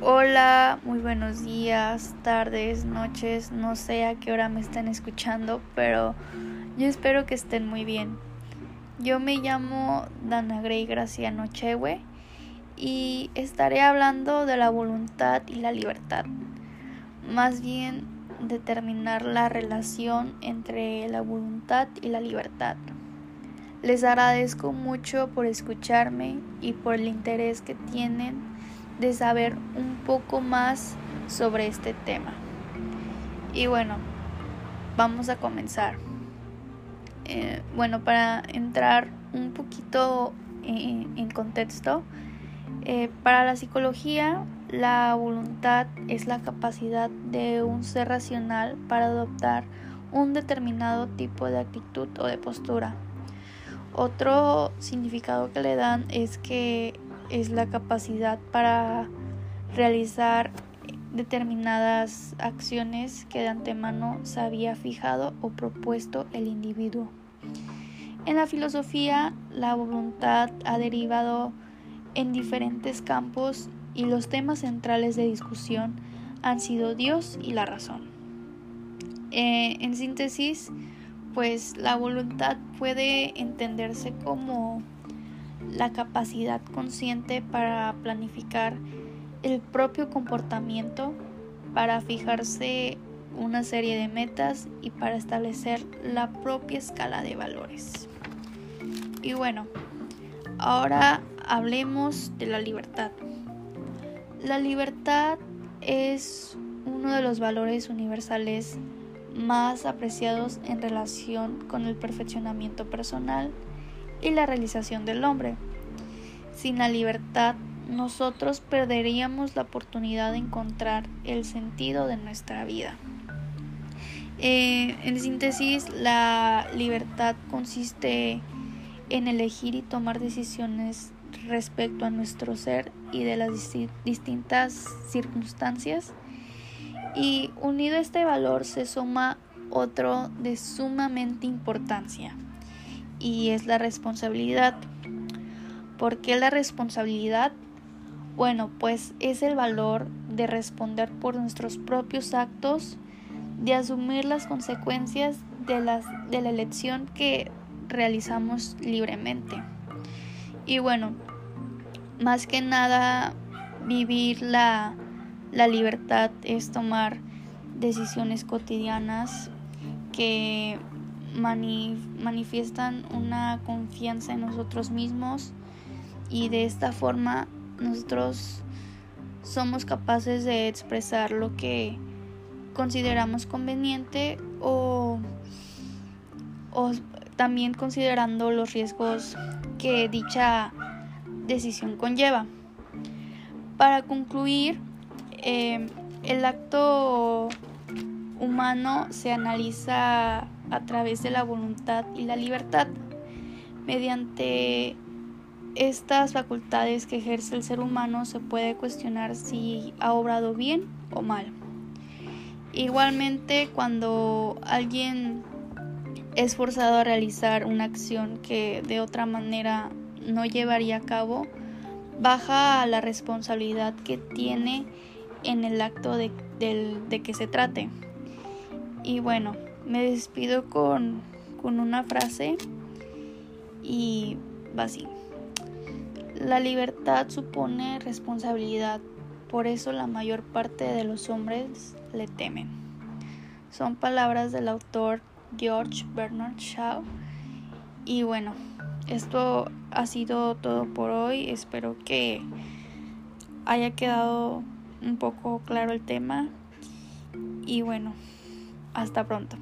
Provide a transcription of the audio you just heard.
Hola, muy buenos días, tardes, noches, no sé a qué hora me están escuchando, pero yo espero que estén muy bien. Yo me llamo Dana Grey Graciano Chewe y estaré hablando de la voluntad y la libertad. Más bien determinar la relación entre la voluntad y la libertad. Les agradezco mucho por escucharme y por el interés que tienen de saber un poco más sobre este tema. Y bueno, vamos a comenzar. Eh, bueno, para entrar un poquito en, contexto, eh, para la psicología, la voluntad es la capacidad de un ser racional para adoptar un determinado tipo de actitud o de postura. Otro significado que le dan es que es la capacidad para realizar determinadas acciones que de antemano se había fijado o propuesto el individuo. En la filosofía, la voluntad ha derivado en diferentes campos y los temas centrales de discusión han sido Dios y la razón. Eh, en síntesis, pues la voluntad puede entenderse como la capacidad consciente para planificar el propio comportamiento, para fijarse una serie de metas y para establecer la propia escala de valores. Y bueno, ahora hablemos de la libertad. La libertad es uno de los valores universales más apreciados en relación con el perfeccionamiento personal y la realización del hombre. Sin la libertad, nosotros perderíamos la oportunidad de encontrar el sentido de nuestra vida. Eh, en síntesis, la libertad consiste en elegir y tomar decisiones respecto a nuestro ser y de las distintas circunstancias. Y unido a este valor se suma otro de sumamente importancia, y es la responsabilidad. ¿Por qué la responsabilidad? Bueno, pues es el valor de responder por nuestros propios actos, de asumir las consecuencias de, las, de la elección que realizamos libremente. Y bueno, más que nada, vivir la, la libertad es tomar decisiones cotidianas que manifiestan una confianza en nosotros mismos y de esta forma nosotros somos capaces de expresar lo que consideramos conveniente o, o también considerando los riesgos que dicha decisión conlleva. Para concluir, eh, el acto humano se analiza a través de la voluntad y la libertad. Mediante estas facultades que ejerce el ser humano se puede cuestionar si ha obrado bien o mal. Igualmente, cuando alguien es forzado a realizar una acción que de otra manera no llevaría a cabo, baja la responsabilidad que tiene en el acto de, de que se trate. Y bueno, me despido con, una frase y va así. La libertad supone responsabilidad, por eso la mayor parte de los hombres le temen. Son palabras del autor George Bernard Shaw. Y bueno, esto ha sido todo por hoy. Espero que haya quedado un poco claro el tema. Y bueno, hasta pronto.